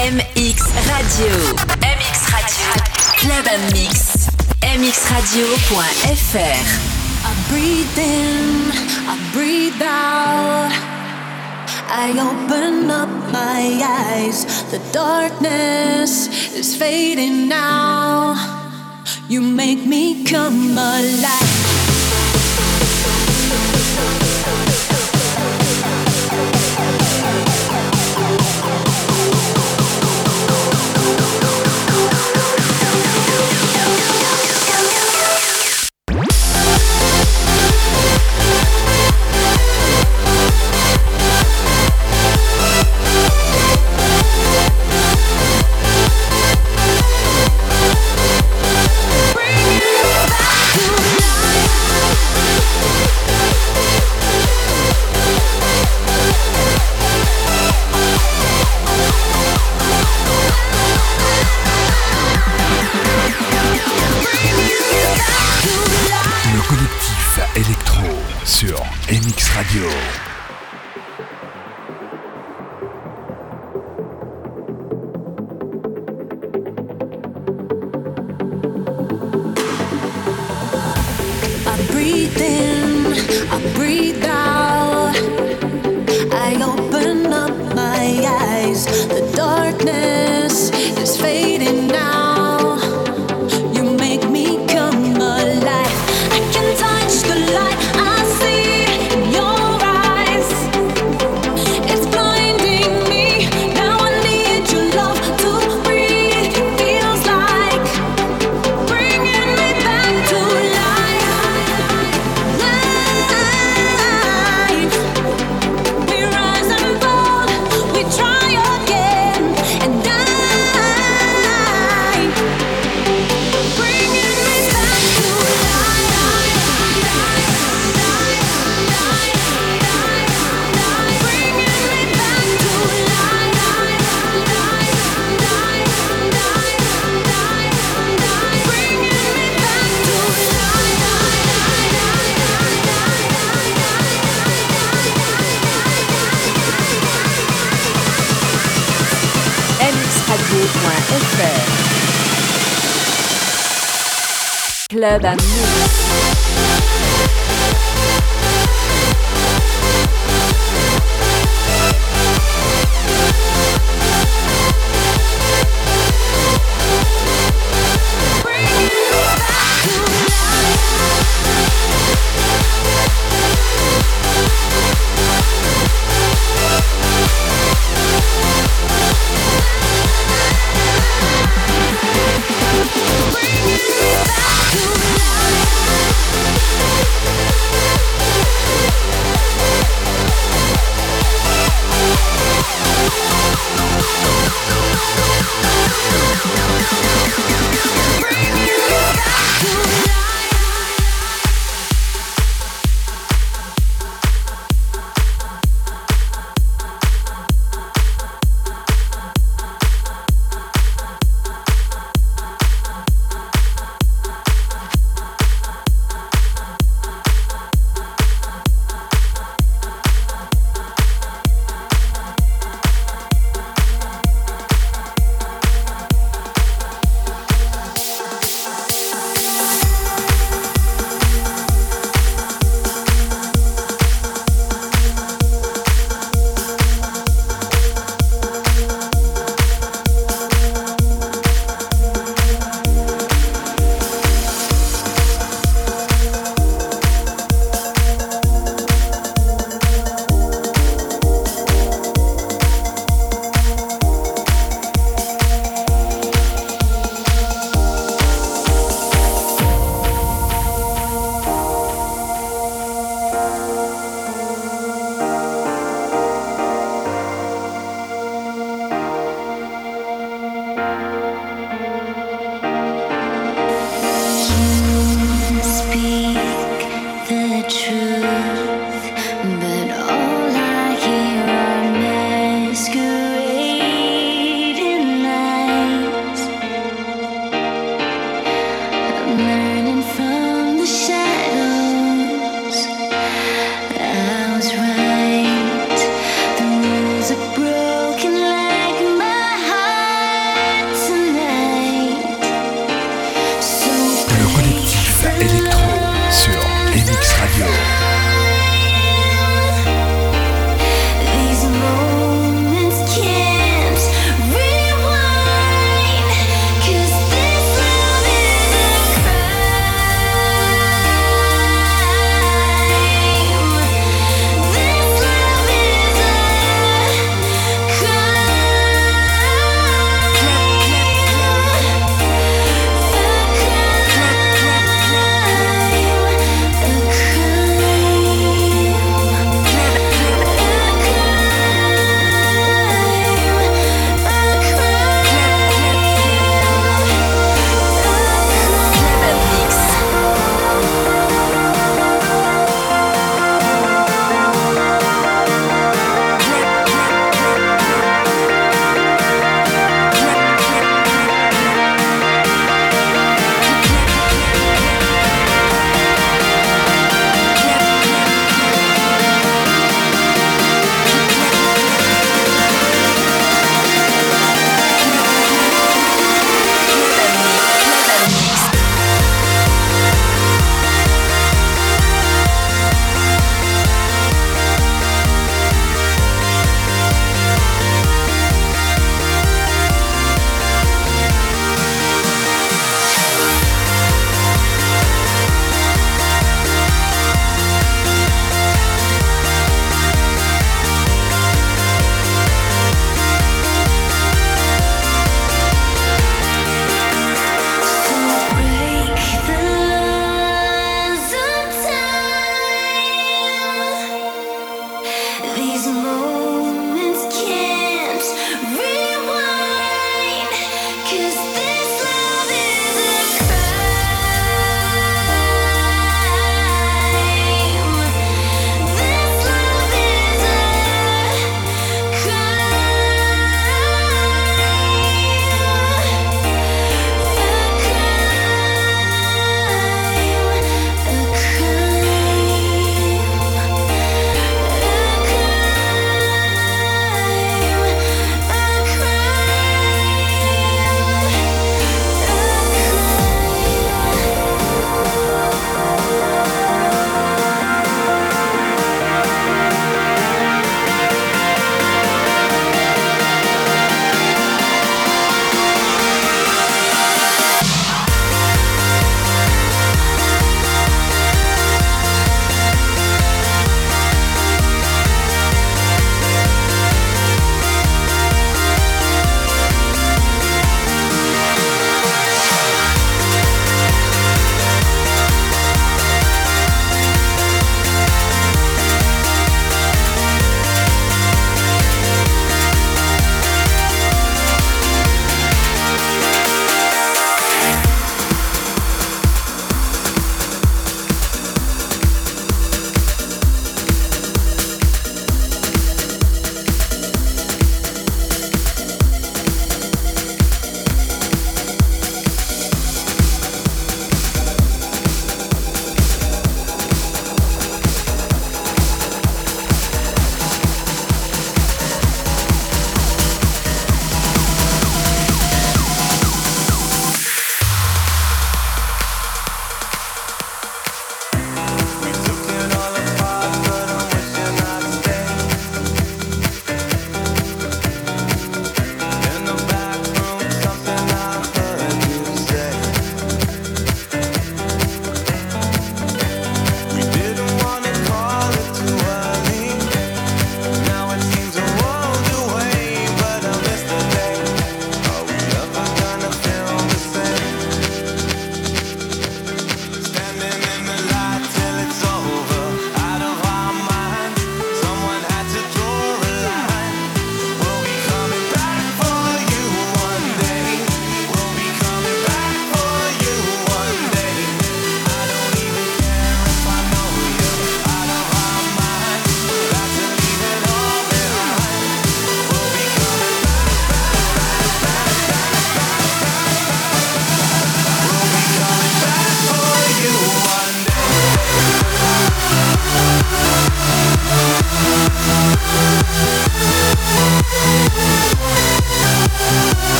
MX Radio. MX Radio. Club Mix. MXradio.fr. I breathe in, I breathe out. I open up my eyes. The darkness is fading now. You make me come alive.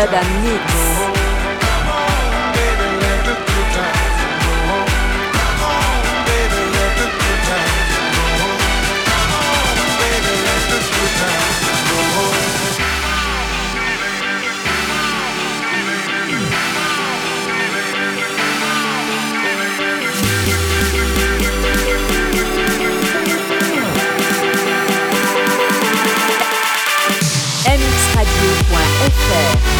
Urban Mix. mxradio.fr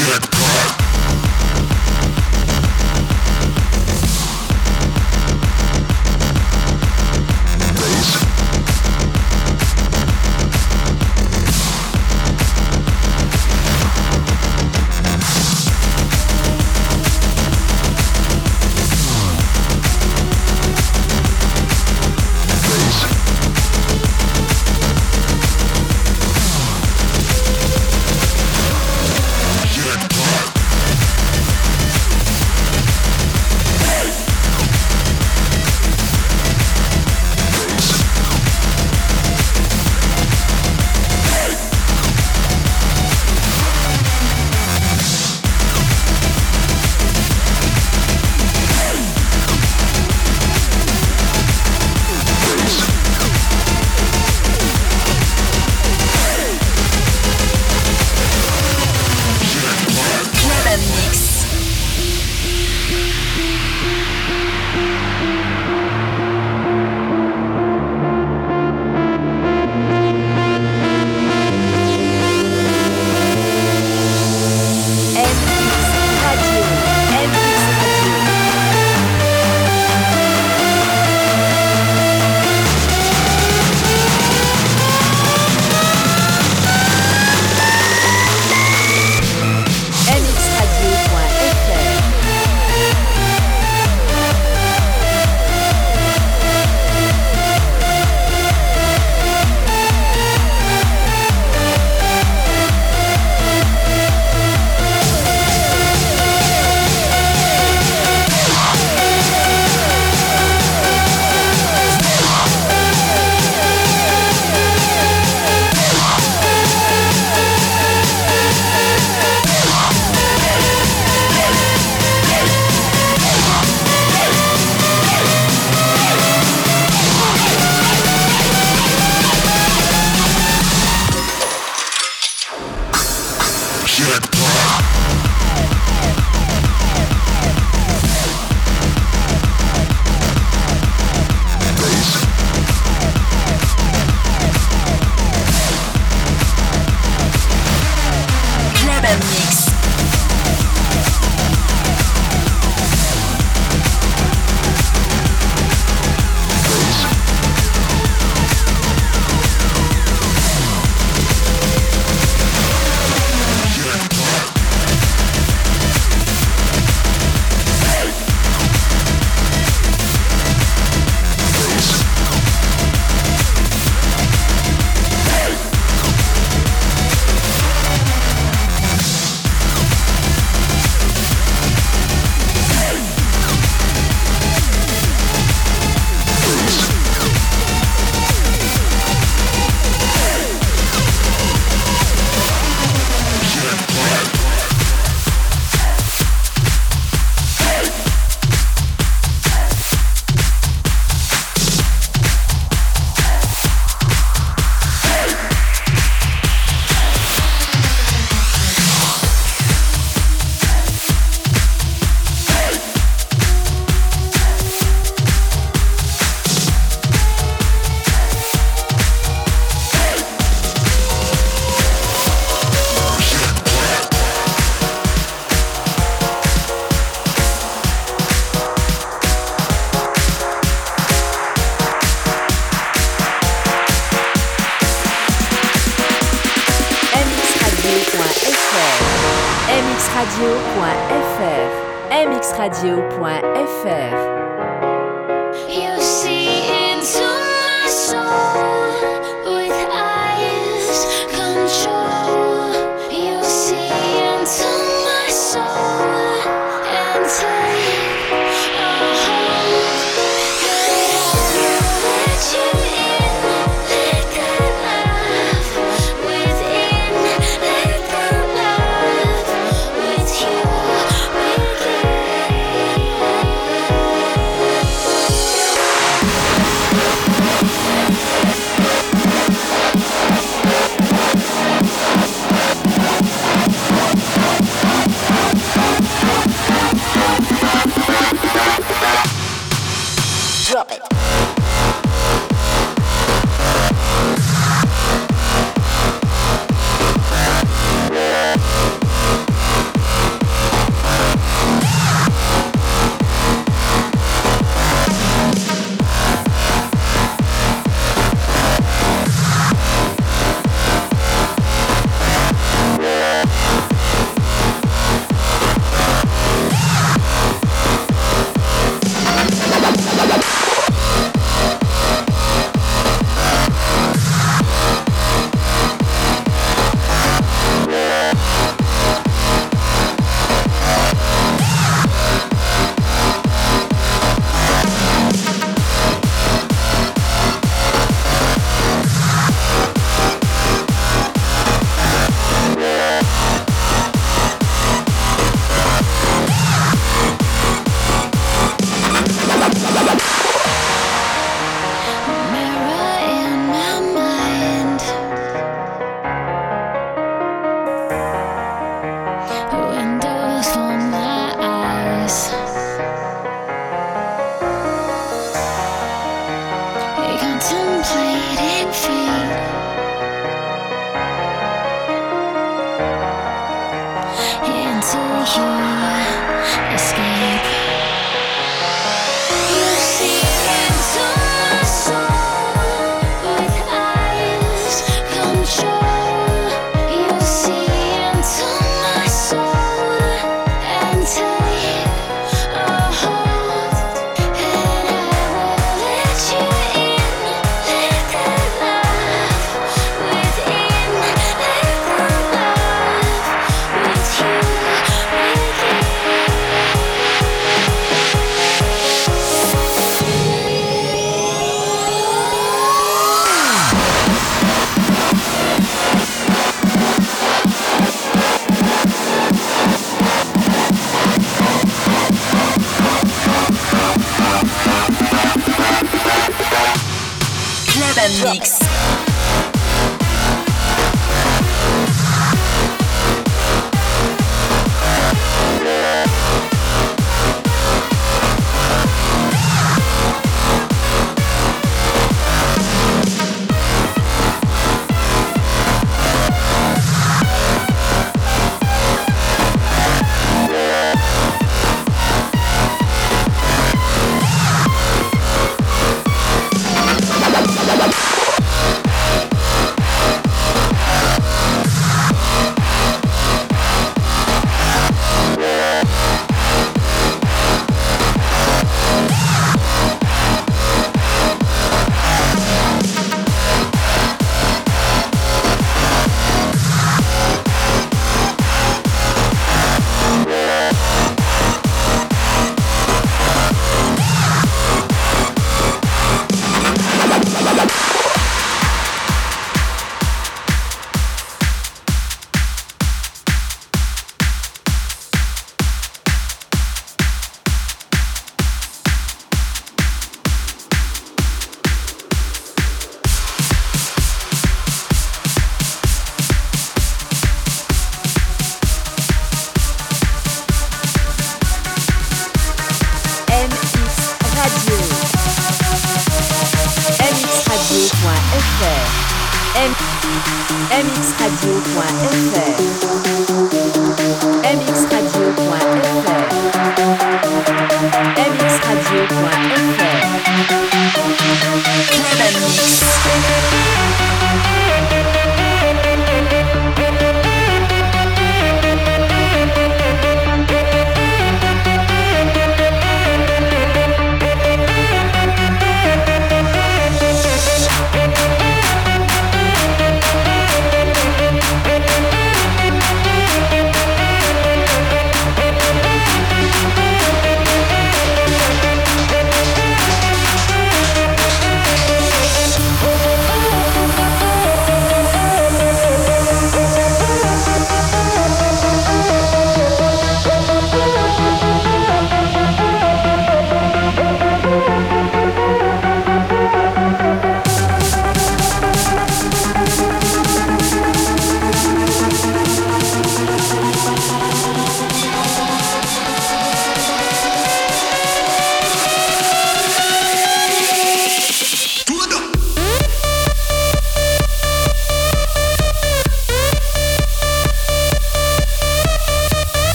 shit crack. radio.fr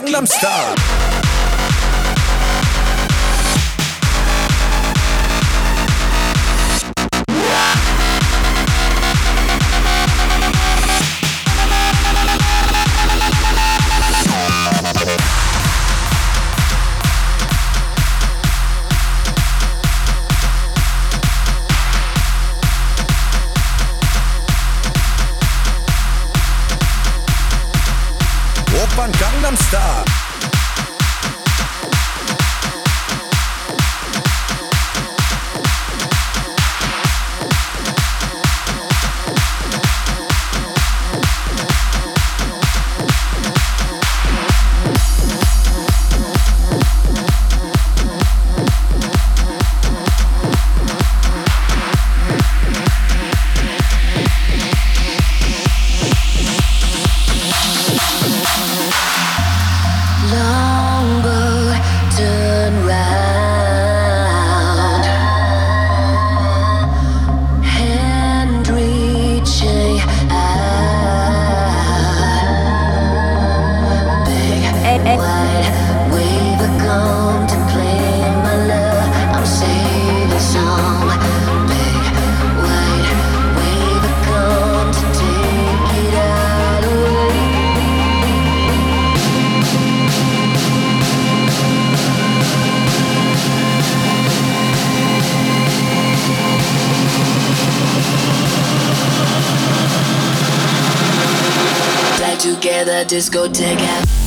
Gangnam Style. Discotheque.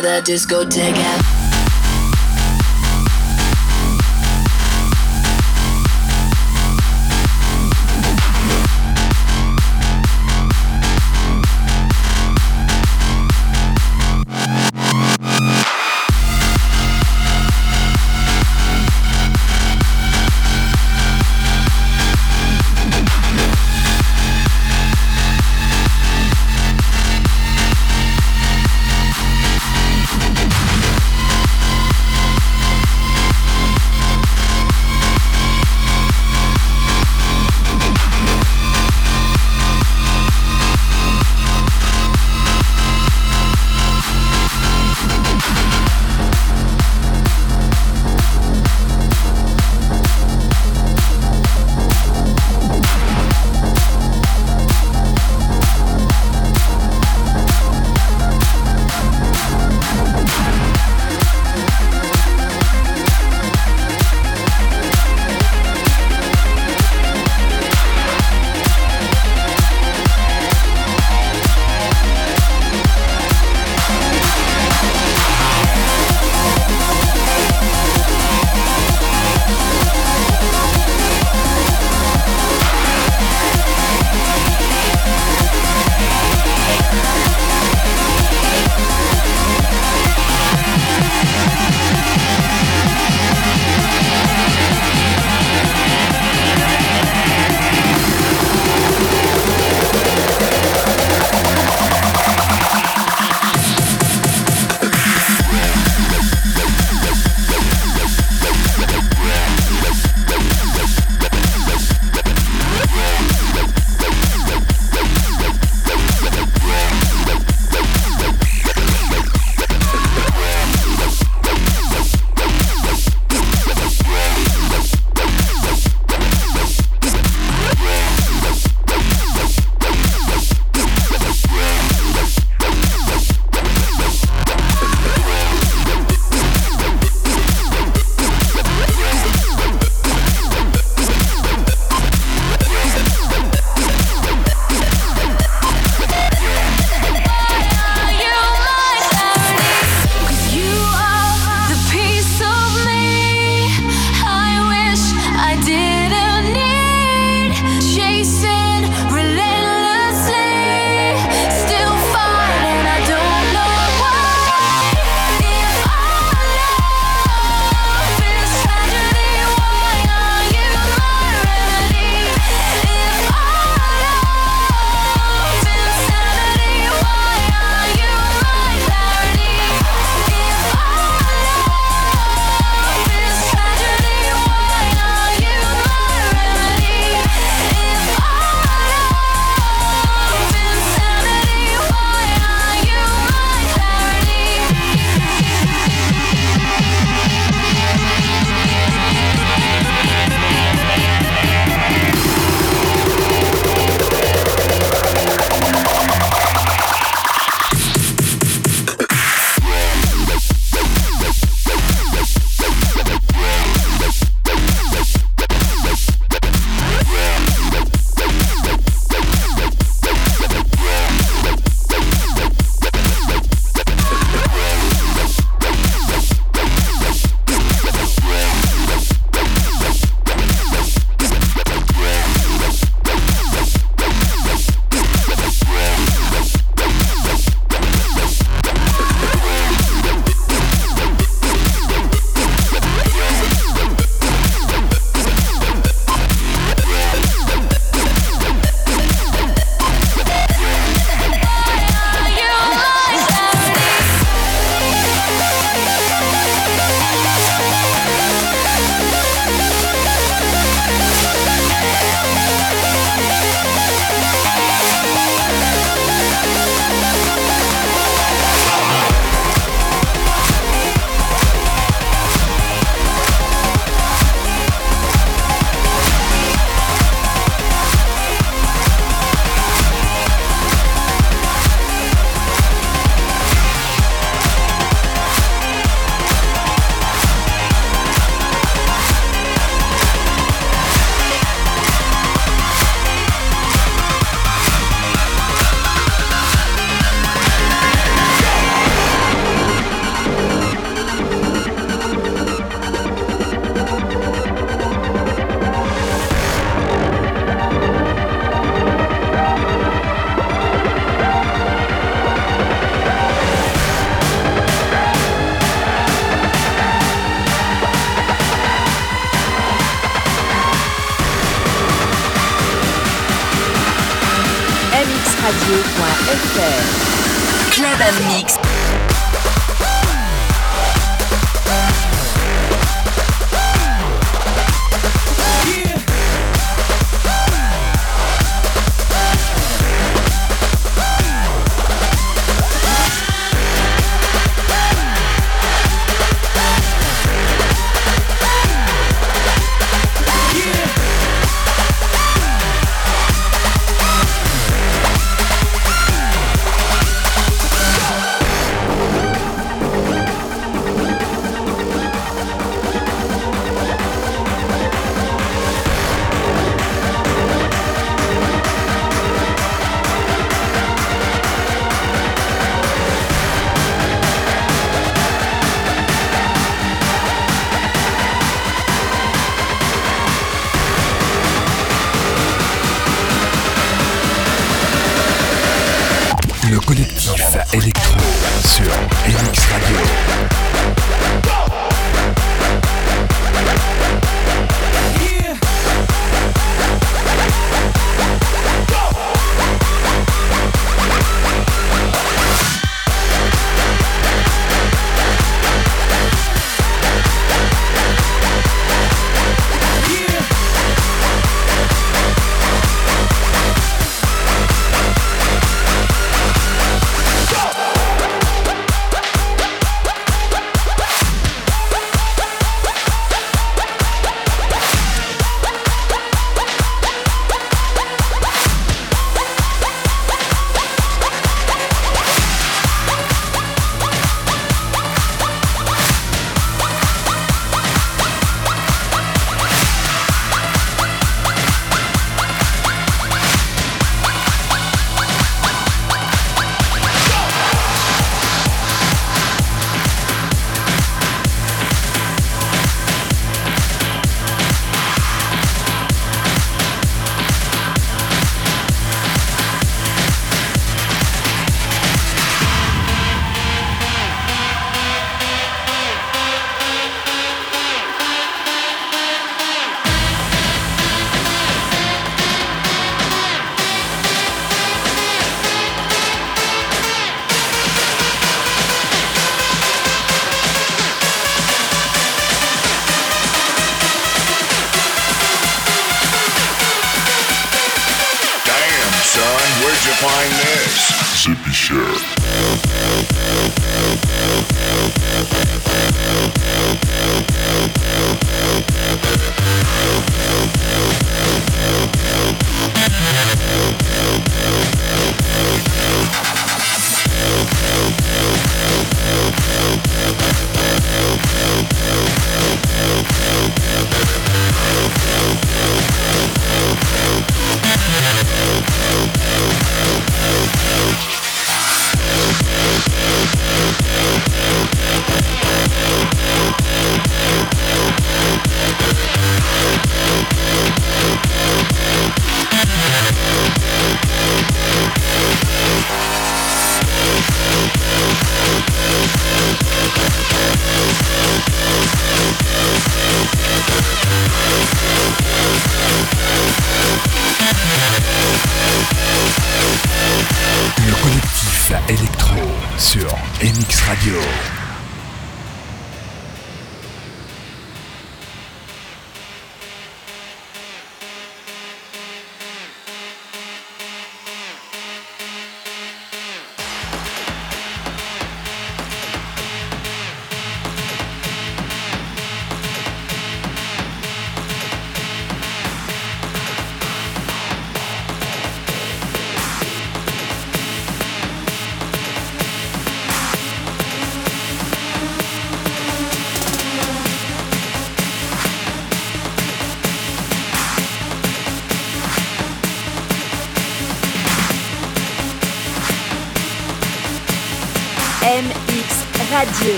Together, discotheque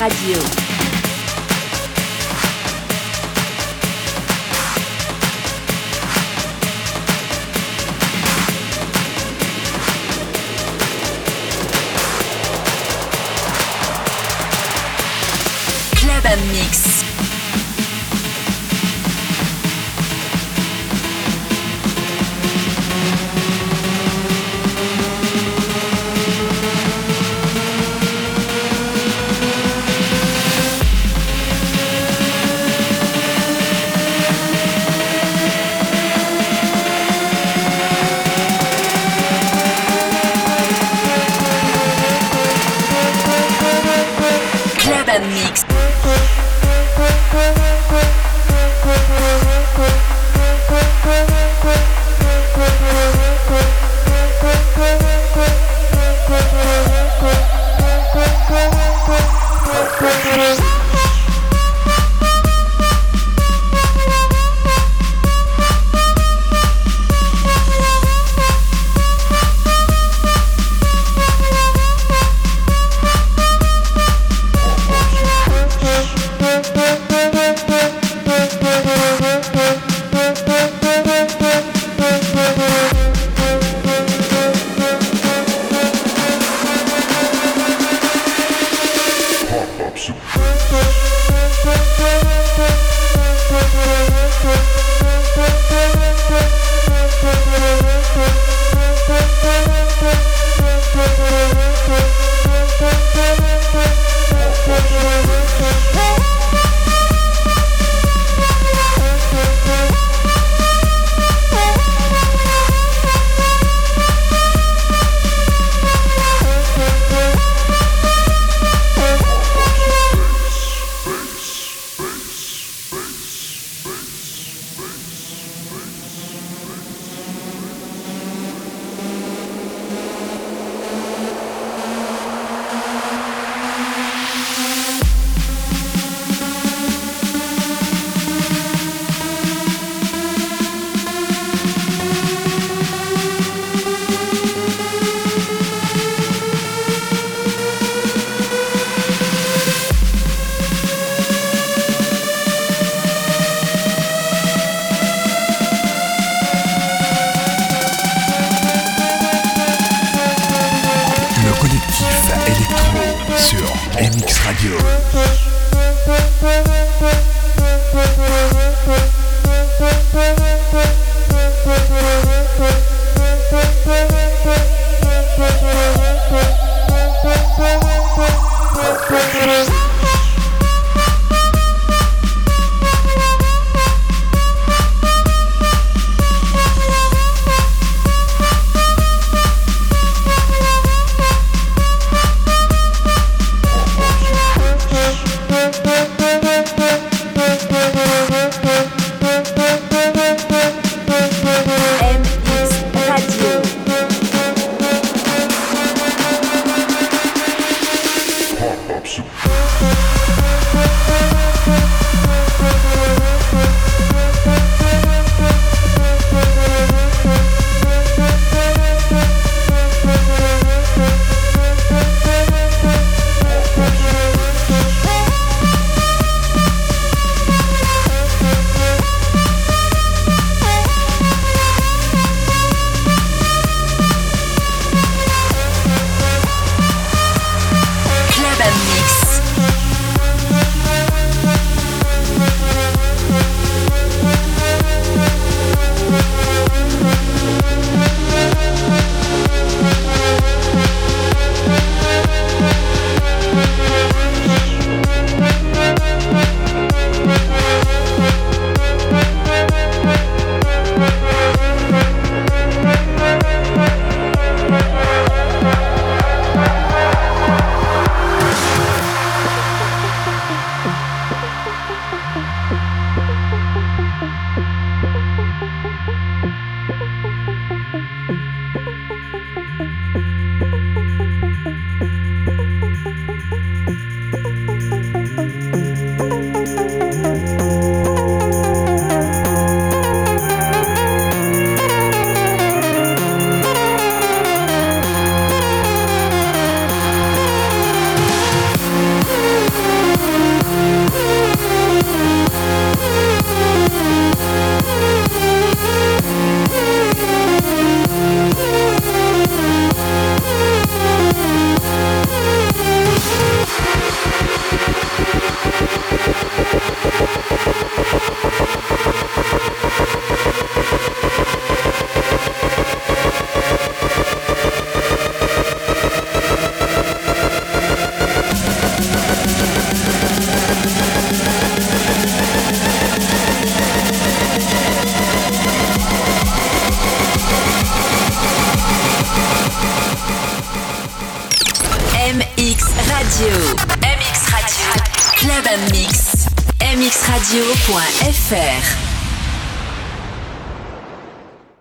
Radio.